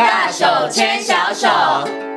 大手牵小手。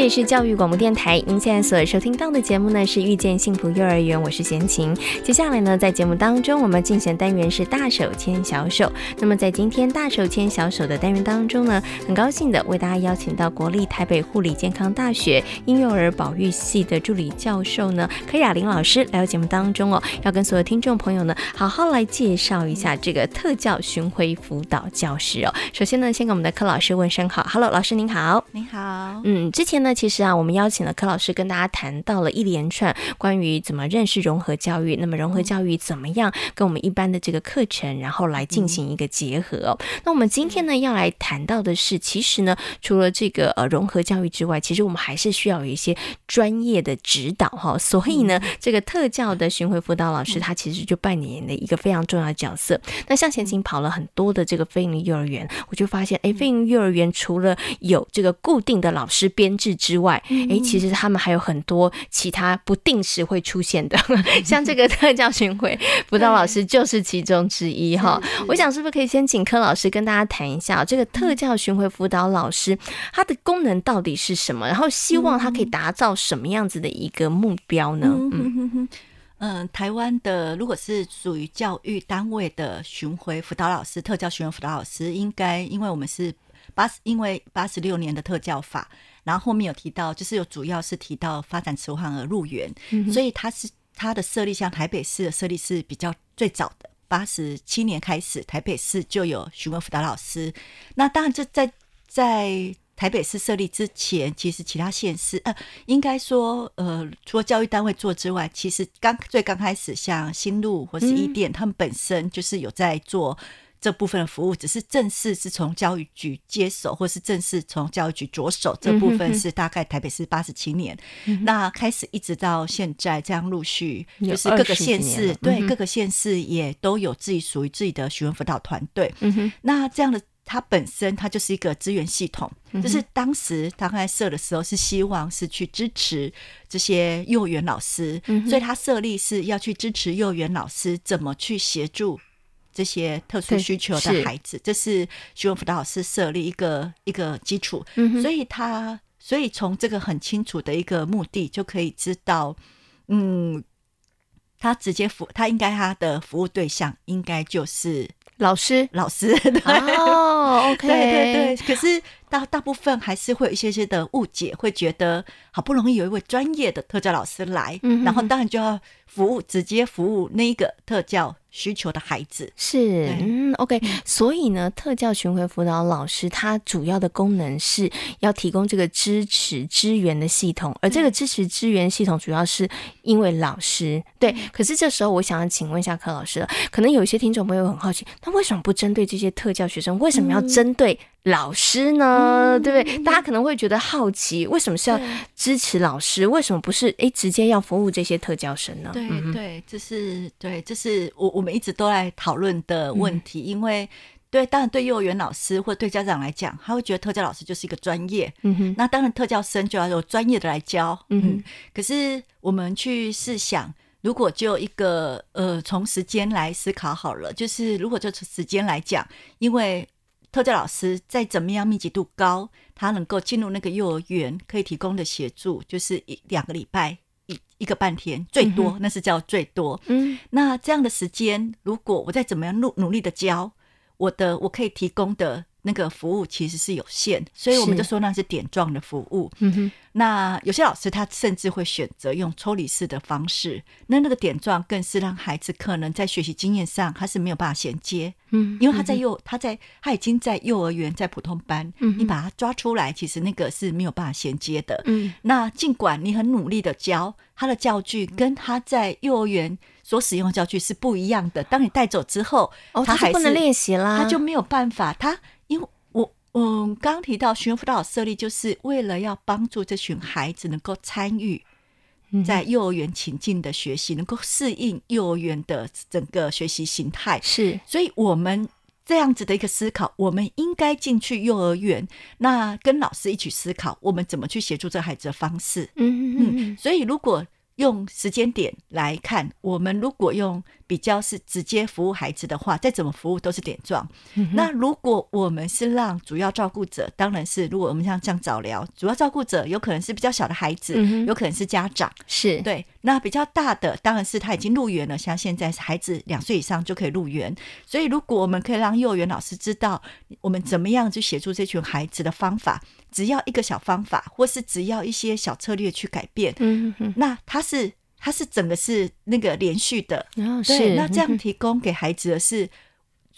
这里是教育广播电台，您现在所收听到的节目呢是《遇见幸福幼儿园》，我是贤琴。接下来呢，在节目当中，我们进行单元是“大手牵小手”。那么在今天“大手牵小手”的单元当中呢，很高兴的为大家邀请到国立台北护理健康大学婴幼儿保育系的助理教授呢柯雅玲老师来到节目当中哦，要跟所有听众朋友呢好好来介绍一下这个特教巡回辅导教师哦。首先呢，先给我们的柯老师问声好，Hello，老师您好。您好。嗯，之前呢。那其实啊，我们邀请了柯老师跟大家谈到了一连串关于怎么认识融合教育，那么融合教育怎么样跟我们一般的这个课程，然后来进行一个结合哦。那我们今天呢要来谈到的是，其实呢除了这个呃融合教育之外，其实我们还是需要有一些专业的指导哈。所以呢，这个特教的巡回辅导老师他其实就扮演了一个非常重要的角色。那像前景跑了很多的这个非营利幼儿园，我就发现哎，非营利幼儿园除了有这个固定的老师编制。之外，诶，其实他们还有很多其他不定时会出现的，像这个特教巡回辅导老师就是其中之一哈。我想是不是可以先请柯老师跟大家谈一下这个特教巡回辅导老师他的功能到底是什么？然后希望他可以达到什么样子的一个目标呢？嗯嗯，台湾的如果是属于教育单位的巡回辅导老师，特教巡回辅导老师，应该因为我们是八十，因为八十六年的特教法。然后后面有提到，就是有主要是提到发展迟缓儿入园，嗯、所以它是它的设立，像台北市的设立是比较最早的，八十七年开始，台北市就有询问辅导老师。那当然，这在在台北市设立之前，其实其他县市呃，应该说呃，除了教育单位做之外，其实刚最刚开始，像新路或是伊甸，他们本身就是有在做。这部分的服务只是正式是从教育局接手，或是正式从教育局着手。这部分是大概台北市八十七年，嗯，那开始一直到现在这样陆续，就是各个县市对各个县市也都有自己属于自己的询问辅导团队。嗯，那这样的它本身它就是一个资源系统，就是当时他刚才设的时候是希望是去支持这些幼儿园老师，所以他设立是要去支持幼儿园老师怎么去协助。这些特殊需求的孩子，这是徐文辅导老师设立一个一个基础，嗯，所以他所以从这个很清楚的一个目的就可以知道，嗯，他直接服他应该他的服务对象应该就是老师。老师，对。哦，OK，对对对，可是大大部分还是会有一些些的误解，会觉得好不容易有一位专业的特教老师来，嗯，然后当然就要服务直接服务那一个特教。需求的孩子是嗯，OK，所以呢，特教巡回辅导老师他主要的功能是要提供这个支持支援的系统，而这个支持支援系统主要是因为老师对。可是这时候我想要请问一下柯老师了，可能有一些听众朋友很好奇，那为什么不针对这些特教学生？为什么要针对老师呢？对不对？大家可能会觉得好奇，为什么是要支持老师？为什么不是诶直接要服务这些特教生呢？对对，这是对，这是我我们一直都来讨论的问题，嗯、因为对，当然对幼儿园老师或对家长来讲，他会觉得特教老师就是一个专业，嗯哼，那当然特教生就要有专业的来教，嗯哼。可是我们去试想，如果就一个呃，从时间来思考好了，就是如果就从时间来讲，因为特教老师再怎么样密集度高，他能够进入那个幼儿园可以提供的协助，就是一两个礼拜。一个半天最多，那是叫最多。嗯，那这样的时间，如果我再怎么样努努力的教，我的我可以提供的那个服务其实是有限，所以我们就说那是点状的服务。嗯哼。那有些老师他甚至会选择用抽离式的方式，那那个点状更是让孩子可能在学习经验上他是没有办法衔接，嗯，因为他在幼他在他已经在幼儿园在普通班，嗯，你把他抓出来，其实那个是没有办法衔接的，嗯，那尽管你很努力的教他的教具，跟他在幼儿园所使用的教具是不一样的，当你带走之后，哦，他还是不能练习啦，他就没有办法，他因为我。嗯，刚刚提到询问辅导设立，就是为了要帮助这群孩子能够参与在幼儿园情境的学习，能够适应幼儿园的整个学习形态。是，所以我们这样子的一个思考，我们应该进去幼儿园，那跟老师一起思考，我们怎么去协助这孩子的方式。嗯嗯嗯。所以如果用时间点来看，我们如果用比较是直接服务孩子的话，再怎么服务都是点状。嗯、那如果我们是让主要照顾者，当然是如果我们像这样早疗，主要照顾者有可能是比较小的孩子，嗯、有可能是家长，是。对。那比较大的当然是他已经入园了，像现在孩子两岁以上就可以入园，所以如果我们可以让幼儿园老师知道我们怎么样去协助这群孩子的方法，只要一个小方法，或是只要一些小策略去改变，那他是他是整个是那个连续的，哦、对，那这样提供给孩子的是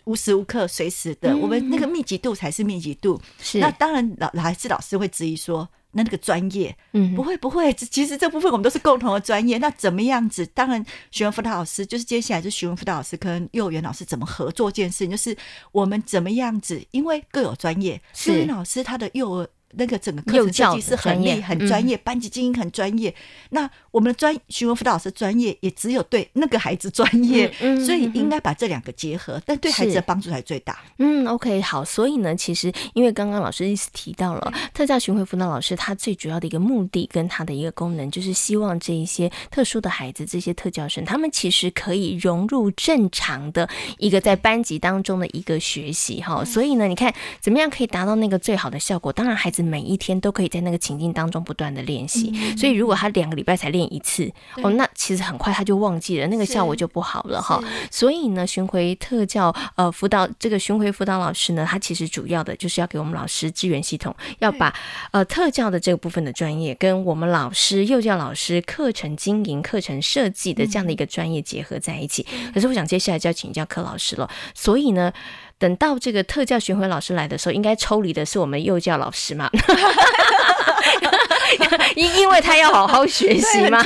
无时无刻随时的，嗯、我们那个密集度才是密集度，是那当然老还是老师会质疑说。那那个专业，嗯，不会不会，其实这部分我们都是共同的专业。那怎么样子？当然，学文辅导老师就是接下来就学文辅导老师跟幼儿园老师怎么合作这件事情，就是我们怎么样子，因为各有专业。幼儿园老师他的幼儿。那个整个课程设计是很厉很专业，班级经营很专业。那我们的专询问辅导老师专业，也只有对那个孩子专业，所以应该把这两个结合，但对孩子的帮助才最大。嗯，OK，好。所以呢，其实因为刚刚老师一直提到了特教巡回辅导老师，他最主要的一个目的跟他的一个功能，就是希望这一些特殊的孩子，这些特教生，他们其实可以融入正常的一个在班级当中的一个学习哈。所以呢，你看怎么样可以达到那个最好的效果？当然，孩子。每一天都可以在那个情境当中不断的练习，嗯、所以如果他两个礼拜才练一次，哦，那其实很快他就忘记了，那个效果就不好了哈。所以呢，巡回特教呃辅导这个巡回辅导老师呢，他其实主要的就是要给我们老师资源系统，要把呃特教的这个部分的专业跟我们老师幼教老师课程经营、课程设计的这样的一个专业结合在一起。可是我想接下来就要请教柯老师了，所以呢。等到这个特教巡回老师来的时候，应该抽离的是我们幼教老师嘛？因因为他要好好学习吗。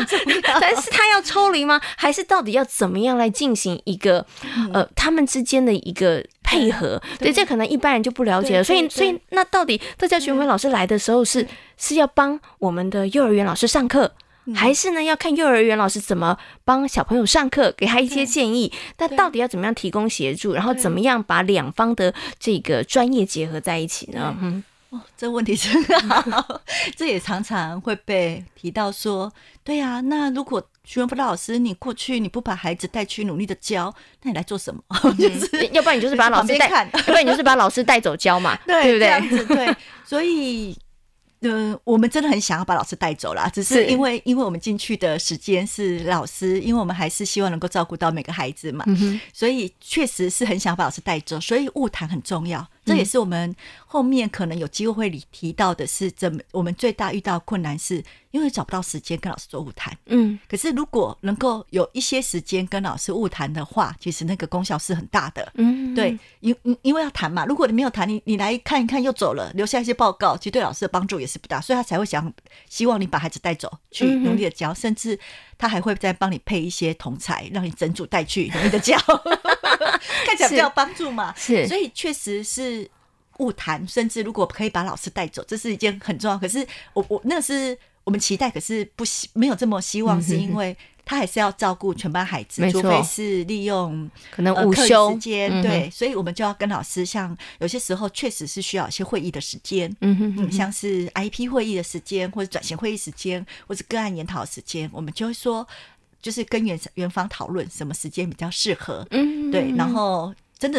但是他要抽离吗？还是到底要怎么样来进行一个呃他们之间的一个配合？对，这可能一般人就不了解了。所以，所以那到底特教巡回老师来的时候是是要帮我们的幼儿园老师上课？还是呢，要看幼儿园老师怎么帮小朋友上课，给他一些建议。那到底要怎么样提供协助，然后怎么样把两方的这个专业结合在一起呢？嗯，哦，这问题真好，这也常常会被提到说，对呀、啊，那如果徐文辅导老师你过去你不把孩子带去努力的教，那你来做什么？嗯、就是要不然你就是把老师带，要不然你就是把老师带走教嘛，对不对？这样子对，所以。呃，我们真的很想要把老师带走啦，只是因为因为我们进去的时间是老师，因为我们还是希望能够照顾到每个孩子嘛，所以确实是很想把老师带走，所以物谈很重要。这也是我们后面可能有机会会提到的，是怎么我们最大遇到困难，是因为找不到时间跟老师做物谈。嗯，可是如果能够有一些时间跟老师物谈的话，其实那个功效是很大的。嗯，对，因因因为要谈嘛，如果你没有谈，你你来看一看又走了，留下一些报告，其实对老师的帮助也是不大，所以他才会想希望你把孩子带走去努力的教，甚至他还会再帮你配一些同侪，让你整组带去努力的教。看起来比较有帮助嘛，是，所以确实是晤谈，甚至如果可以把老师带走，这是一件很重要。可是我我那是我们期待，可是不希没有这么希望，是因为他还是要照顾全班孩子，除非是利用可能午休时间，对，所以我们就要跟老师，像有些时候确实是需要一些会议的时间，嗯哼嗯，像是 IP 会议的时间，或者转型会议时间，或者个案研讨的时间，我们就会说。就是跟园园方讨论什么时间比较适合，嗯，对，然后真的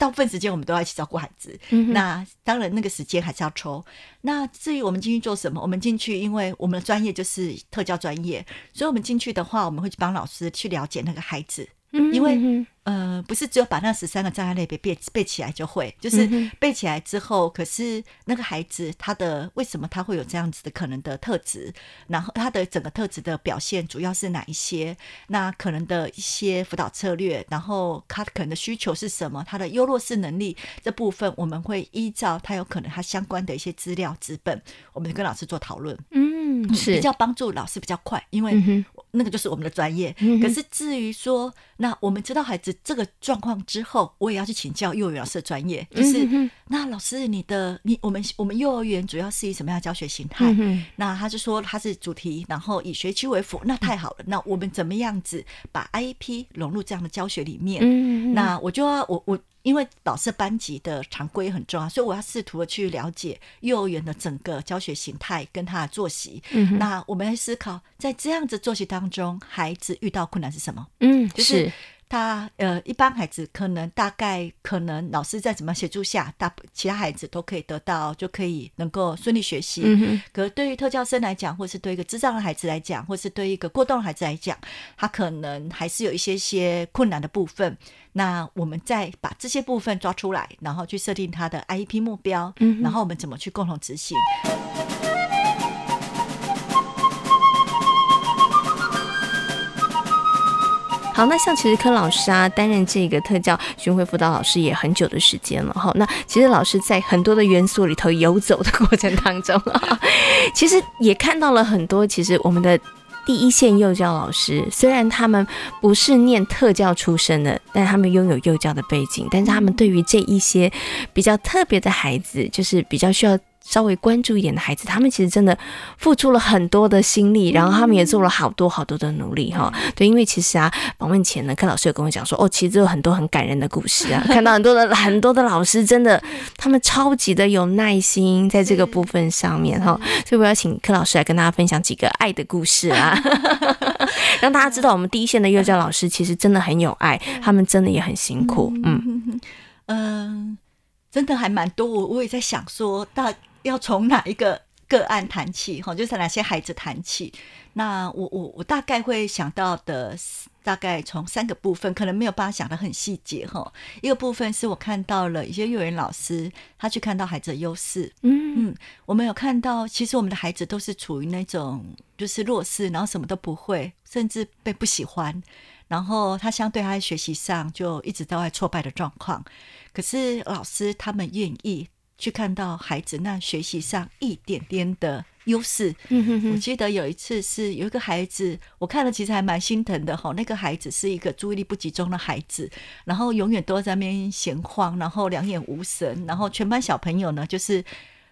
大部分时间我们都要一起照顾孩子，嗯，那当然那个时间还是要抽。那至于我们进去做什么，我们进去，因为我们的专业就是特教专业，所以我们进去的话，我们会去帮老师去了解那个孩子，嗯，因为。呃，不是只有把那十三个障碍类别背背起来就会，就是背起来之后，可是那个孩子他的为什么他会有这样子的可能的特质，然后他的整个特质的表现主要是哪一些？那可能的一些辅导策略，然后他可能的需求是什么？他的优弱势能力这部分，我们会依照他有可能他相关的一些资料资本，我们跟老师做讨论。嗯，是比较帮助老师比较快，因为那个就是我们的专业。可是至于说，那我们知道孩子。这个状况之后，我也要去请教幼儿园老师的专业，就是、嗯、那老师，你的你我们我们幼儿园主要是以什么样的教学形态？嗯、那他就说他是主题，然后以学区为辅，那太好了。那我们怎么样子把 IEP 融入这样的教学里面？嗯、那我就要我我因为老师班级的常规很重要，所以我要试图的去了解幼儿园的整个教学形态跟他的作息。嗯，那我们来思考，在这样子作息当中，孩子遇到困难是什么？嗯，就是。他呃，一般孩子可能大概可能老师在怎么协助下，大其他孩子都可以得到，就可以能够顺利学习。嗯、可是对于特教生来讲，或是对一个智障的孩子来讲，或是对一个过动的孩子来讲，他可能还是有一些些困难的部分。那我们再把这些部分抓出来，然后去设定他的 IEP 目标，嗯，然后我们怎么去共同执行。好，那像其实柯老师啊，担任这个特教巡回辅导老师也很久的时间了哈。那其实老师在很多的元素里头游走的过程当中啊，其实也看到了很多。其实我们的第一线幼教老师，虽然他们不是念特教出身的，但他们拥有幼教的背景，但是他们对于这一些比较特别的孩子，就是比较需要。稍微关注一点的孩子，他们其实真的付出了很多的心力，然后他们也做了好多好多的努力哈。对，因为其实啊，访问前呢，柯老师有跟我讲说，哦，其实有很多很感人的故事啊，看到很多的很多的老师，真的他们超级的有耐心在这个部分上面哈。所以我要请柯老师来跟大家分享几个爱的故事啊，让大家知道我们第一线的幼教老师其实真的很有爱，他们真的也很辛苦。嗯。嗯，真的还蛮多。我我也在想说，大。要从哪一个个案谈起？哈，就是哪些孩子谈起？那我我我大概会想到的，大概从三个部分，可能没有办法想得很细节哈。一个部分是我看到了一些幼儿园老师，他去看到孩子的优势，嗯嗯，我们有看到，其实我们的孩子都是处于那种就是弱势，然后什么都不会，甚至被不喜欢，然后他相对他在学习上就一直都在挫败的状况。可是老师他们愿意。去看到孩子那学习上一点点的优势。我记得有一次是有一个孩子，我看了其实还蛮心疼的哈。那个孩子是一个注意力不集中的孩子，然后永远都在那边闲晃，然后两眼无神，然后全班小朋友呢就是。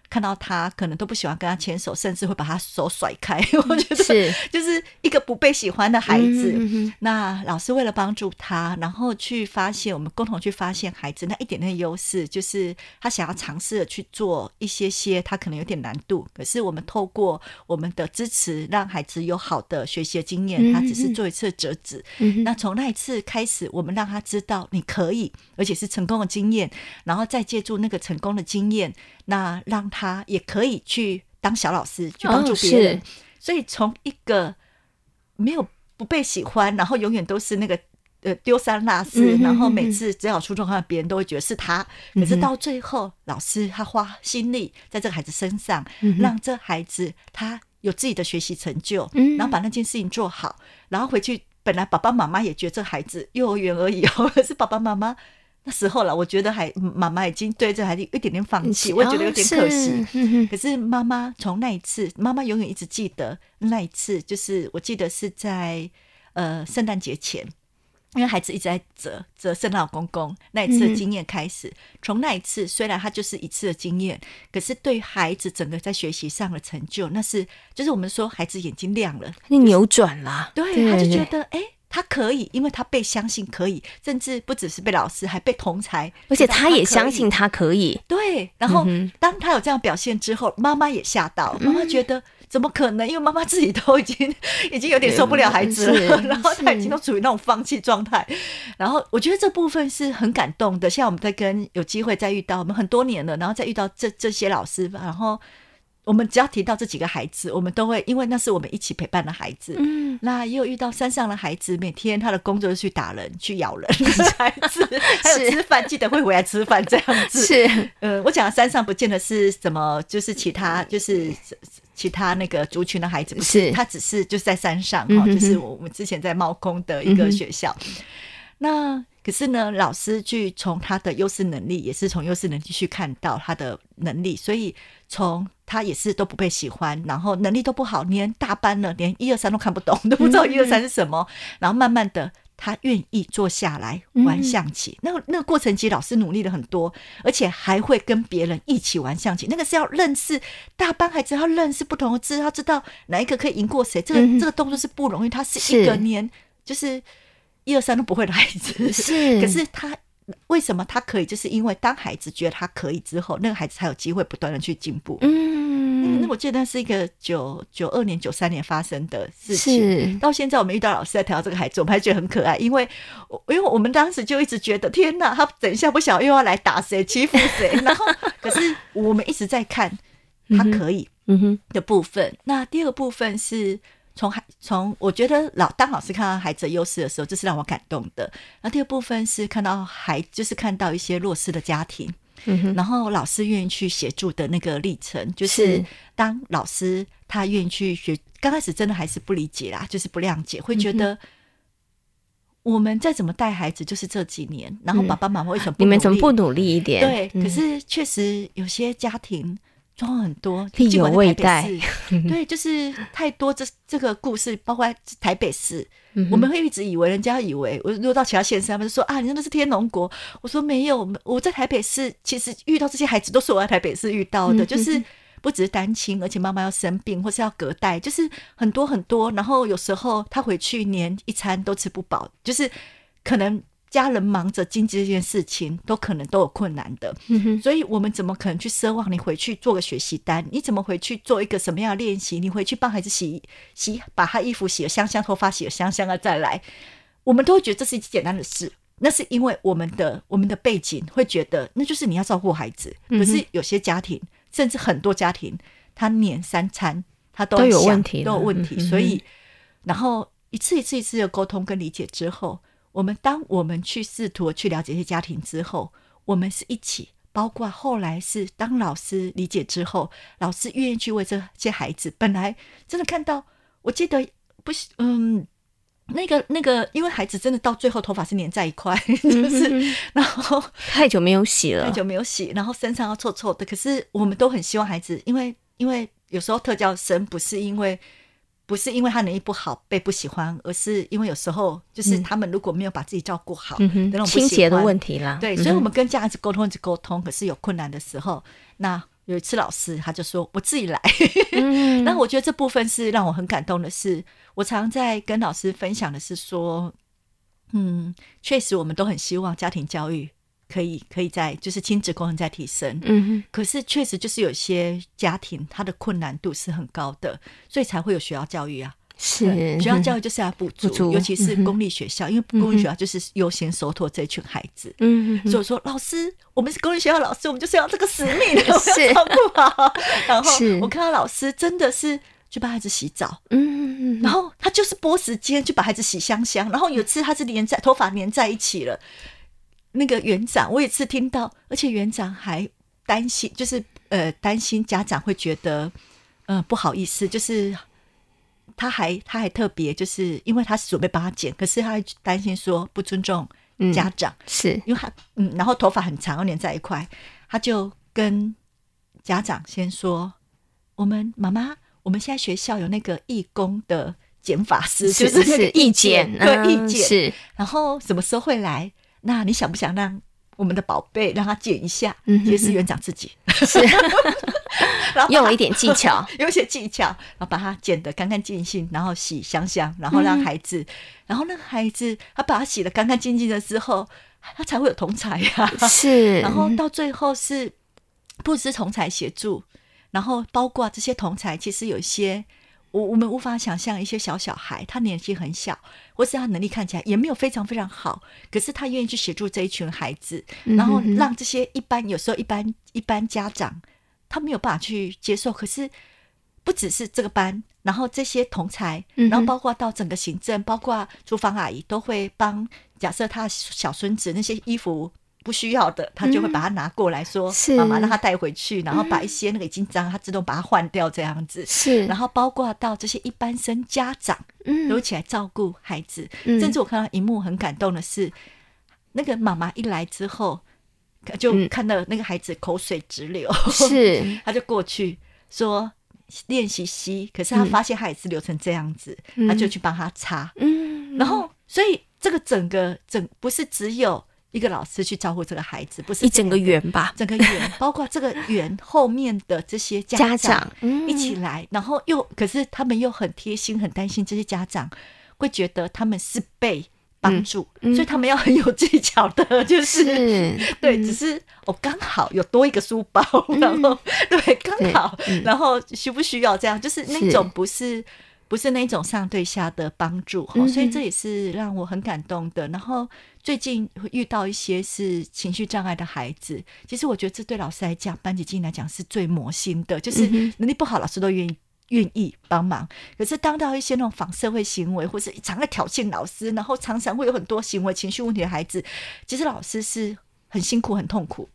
看到他可能都不喜欢跟他牵手，甚至会把他手甩开。我觉得是就是一个不被喜欢的孩子。是那老师为了帮助他，然后去发现我们共同去发现孩子那一点点优势，就是他想要尝试的去做一些些，他可能有点难度。可是我们透过我们的支持，让孩子有好的学习的经验。他只是做一次折纸。那从那一次开始，我们让他知道你可以，而且是成功的经验，然后再借助那个成功的经验。那让他也可以去当小老师，去帮助别人。哦、所以从一个没有不被喜欢，然后永远都是那个呃丢三落四，嗯、哼然后每次只要出状况，别人都会觉得是他。嗯、可是到最后，老师他花心力在这个孩子身上，嗯、让这孩子他有自己的学习成就，嗯、然后把那件事情做好，然后回去，本来爸爸妈妈也觉得这孩子幼儿园而已哦，可是爸爸妈妈。那时候了，我觉得还妈妈已经对这孩子有一点点放弃，我也觉得有点可惜。可是妈妈从那一次，妈妈永远一直记得那一次，就是我记得是在呃圣诞节前，因为孩子一直在折折圣诞老公公那一次的经验开始。从、嗯、那一次，虽然他就是一次的经验，可是对孩子整个在学习上的成就，那是就是我们说孩子眼睛亮了，你扭转了，对，他就觉得哎。诶他可以，因为他被相信可以，甚至不只是被老师，还被同才，而且他也相信他可以。对，然后当他有这样表现之后，妈妈也吓到，妈妈觉得怎么可能？因为妈妈自己都已经 已经有点受不了孩子了，然后他已经都处于那种放弃状态。然后我觉得这部分是很感动的。现在我们在跟有机会再遇到，我们很多年了，然后再遇到这这些老师，然后。我们只要提到这几个孩子，我们都会，因为那是我们一起陪伴的孩子。嗯，那也有遇到山上的孩子，每天他的工作是去打人、去咬人 的孩子，还有吃饭记得会回来吃饭这样子。是，呃，我讲的山上不见得是什么，就是其他，就是其他那个族群的孩子，不是，他只是就是在山上哈，就是我们之前在猫空的一个学校。那可是呢，老师去从他的优势能力，也是从优势能力去看到他的能力，所以从他也是都不被喜欢，然后能力都不好，连大班了，连一二三都看不懂，都不知道一二三是什么。然后慢慢的，他愿意坐下来玩象棋。那个那个过程其实老师努力了很多，而且还会跟别人一起玩象棋。那个是要认识大班孩子，要认识不同的字，要知道哪一个可以赢过谁。这个这个动作是不容易，他是一个年就是。一二三都不会的孩子，是，可是他为什么他可以？就是因为当孩子觉得他可以之后，那个孩子才有机会不断的去进步。嗯，那我记得那是一个九九二年、九三年发生的事情。是到现在我们遇到老师在谈到这个孩子，我们还觉得很可爱，因为因为我们当时就一直觉得，天哪，他等一下不晓得又要来打谁、欺负谁。然后，可是我们一直在看他可以的部分。嗯、那第二个部分是。从孩从我觉得老当老师看到孩子的优势的时候，这是让我感动的。那第二部分是看到孩，就是看到一些弱势的家庭，嗯，然后老师愿意去协助的那个历程，就是当老师他愿意去学，刚开始真的还是不理解啦，就是不谅解，会觉得我们再怎么带孩子，就是这几年，然后爸爸妈妈为什么？你们怎么不努力一点？对，可是确实有些家庭。状况很多，力有未逮。对，就是太多这这个故事，包括台北市，嗯、我们会一直以为人家以为我如果到其他县市，他们就说啊，你那是天龙国。我说没有，我在台北市，其实遇到这些孩子都是我在台北市遇到的，嗯、就是不只是单亲，而且妈妈要生病或是要隔代，就是很多很多。然后有时候他回去连一餐都吃不饱，就是可能。家人忙着经济这件事情，都可能都有困难的，嗯、所以我们怎么可能去奢望你回去做个学习单？你怎么回去做一个什么样的练习？你回去帮孩子洗洗，把他衣服洗得香香，头发洗得香香啊，再来，我们都会觉得这是一件简单的事。那是因为我们的我们的背景会觉得，那就是你要照顾孩子。可是有些家庭，甚至很多家庭，他年三餐他都，都有问题，都有问题。所以，然后一次一次一次的沟通跟理解之后。我们当我们去试图去了解一些家庭之后，我们是一起，包括后来是当老师理解之后，老师愿意去为这些孩子。本来真的看到，我记得不是，嗯，那个那个，因为孩子真的到最后头发是粘在一块，就是然后太久没有洗了，太久没有洗，然后身上要臭臭的。可是我们都很希望孩子，因为因为有时候特教生不是因为。不是因为他能力不好被不喜欢，而是因为有时候就是他们如果没有把自己照顾好，那种清洁的问题啦。对，所以我们跟家长沟通一直沟通，可是有困难的时候，那有一次老师他就说：“我自己来。” 那我觉得这部分是让我很感动的是，我常在跟老师分享的是说，嗯，确实我们都很希望家庭教育。可以，可以在就是亲子功能在提升，嗯哼，可是确实就是有些家庭他的困难度是很高的，所以才会有学校教育啊。是。学校教育就是要补足，足尤其是公立学校，嗯、因为公立学校就是优先收托这群孩子。嗯哼，所以说老师，我们是公立学校老师，我们就是要这个使命，是。要照顾好。然后我看到老师真的是去帮孩子洗澡，嗯，然后他就是拨时间去把孩子洗香香，然后有次他是连在头发连在一起了。那个园长，我也是听到，而且园长还担心，就是呃担心家长会觉得，嗯、呃、不好意思，就是他还他还特别，就是因为他是准备帮他剪，可是他还担心说不尊重家长，嗯、是因为他嗯，然后头发很长，又粘在一块，他就跟家长先说，我们妈妈，我们现在学校有那个义工的剪发师，是就是那个义剪，对义剪，是，然后什么时候会来？那你想不想让我们的宝贝让他剪一下？嗯哼哼，也是园长自己，是，然后用了一点技巧，有一些技巧，然后把它剪得干干净净，然后洗香香，然后让孩子，嗯、然后那个孩子他把它洗得干干净净的之后，他才会有同才呀、啊，是，然后到最后是不只是同才协助，然后包括这些同才，其实有一些。我我们无法想象一些小小孩，他年纪很小，或是他能力看起来也没有非常非常好，可是他愿意去协助这一群孩子，然后让这些一般有时候一般一般家长他没有办法去接受，可是不只是这个班，然后这些同才，然后包括到整个行政，包括厨房阿姨都会帮。假设他小孙子那些衣服。不需要的，他就会把它拿过来说：“妈妈、嗯、让他带回去。”然后把一些那个已经脏，他自动把它换掉，这样子。是，然后包括到这些一般生家长，嗯，都一起来照顾孩子。嗯、甚至我看到一幕很感动的是，那个妈妈一来之后，就看到那个孩子口水直流，是、嗯，他就过去说练习吸，可是他发现他也是流成这样子，嗯、他就去帮他擦。嗯，然后所以这个整个整不是只有。一个老师去照顾这个孩子，不是一整个园吧？整个园，包括这个园后面的这些家长一起来，然后又可是他们又很贴心，很担心这些家长会觉得他们是被帮助，嗯嗯、所以他们要很有技巧的，就是，是对，嗯、只是我刚好有多一个书包，嗯、然后对，刚好，嗯、然后需不需要这样，就是那种不是，是不是那种上对下的帮助，嗯、所以这也是让我很感动的。然后最近会遇到一些是情绪障碍的孩子，其实我觉得这对老师来讲，班级经营来讲是最磨心的，就是能力不好，老师都愿意。愿意帮忙，可是当到一些那种反社会行为，或是常在挑衅老师，然后常常会有很多行为情绪问题的孩子，其实老师是很辛苦、很痛苦。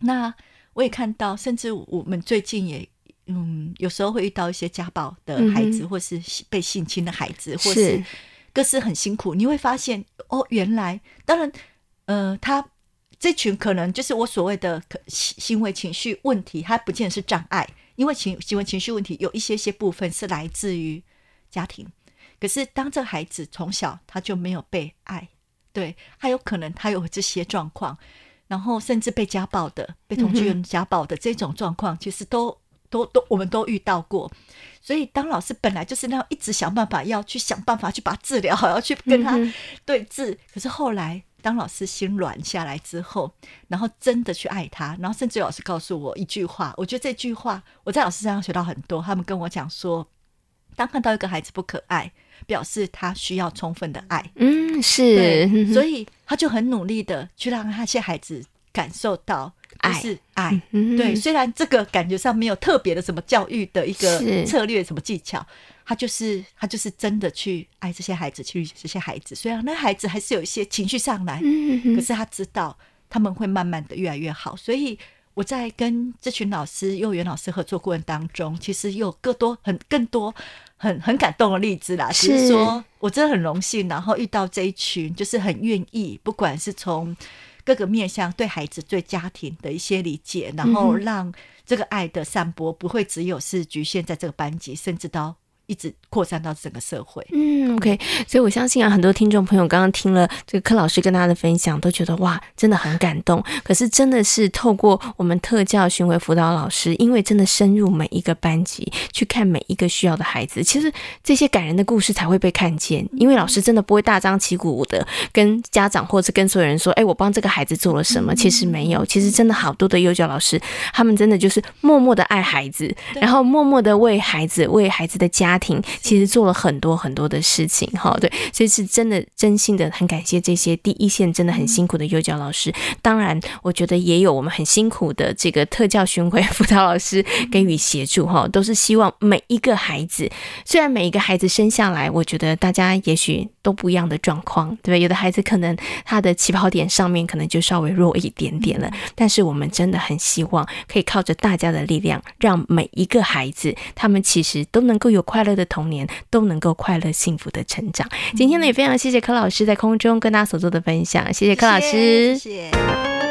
那我也看到，甚至我们最近也，嗯，有时候会遇到一些家暴的孩子，嗯、或是被性侵的孩子，或是各式很辛苦。你会发现，哦，原来，当然，呃，他这群可能就是我所谓的行为情绪问题，他不见得是障碍。因为情行为情绪问题有一些些部分是来自于家庭，可是当这孩子从小他就没有被爱，对，他有可能他有这些状况，然后甚至被家暴的、被同居人家暴的这种状况，其实都都都我们都遇到过。所以当老师本来就是那样一直想办法要去想办法去把他治疗好，要去跟他对峙，可是后来。当老师心软下来之后，然后真的去爱他，然后甚至有老师告诉我一句话，我觉得这句话我在老师身上学到很多。他们跟我讲说，当看到一个孩子不可爱，表示他需要充分的爱。嗯，是，所以他就很努力的去让那些孩子感受到就是爱。嗯、对，虽然这个感觉上没有特别的什么教育的一个策略，什么技巧。他就是他就是真的去爱这些孩子，去这些孩子。虽然那孩子还是有一些情绪上来，可是他知道他们会慢慢的越来越好。所以我在跟这群老师、幼儿园老师合作过程当中，其实有更多很更多很很感动的例子啦。是，是说我真的很荣幸，然后遇到这一群就是很愿意，不管是从各个面向对孩子、对家庭的一些理解，然后让这个爱的散播不会只有是局限在这个班级，甚至到。一直扩散到整个社会。嗯，OK，所以我相信啊，很多听众朋友刚刚听了这个柯老师跟大家的分享，都觉得哇，真的很感动。可是真的是透过我们特教巡回辅导老师，因为真的深入每一个班级去看每一个需要的孩子，其实这些感人的故事才会被看见。因为老师真的不会大张旗鼓的跟家长或者是跟所有人说，哎，我帮这个孩子做了什么。其实没有，其实真的好多的幼教老师，他们真的就是默默的爱孩子，然后默默的为孩子、为孩子的家。其实做了很多很多的事情，哈，对，所以是真的真心的很感谢这些第一线真的很辛苦的幼教老师。当然，我觉得也有我们很辛苦的这个特教巡回辅导老师给予协助，哈，都是希望每一个孩子，虽然每一个孩子生下来，我觉得大家也许都不一样的状况，对不对？有的孩子可能他的起跑点上面可能就稍微弱一点点了，但是我们真的很希望可以靠着大家的力量，让每一个孩子他们其实都能够有快乐。的童年都能够快乐幸福的成长。今天呢，也非常谢谢柯老师在空中跟大家所做的分享，谢谢柯老师。谢谢。谢谢。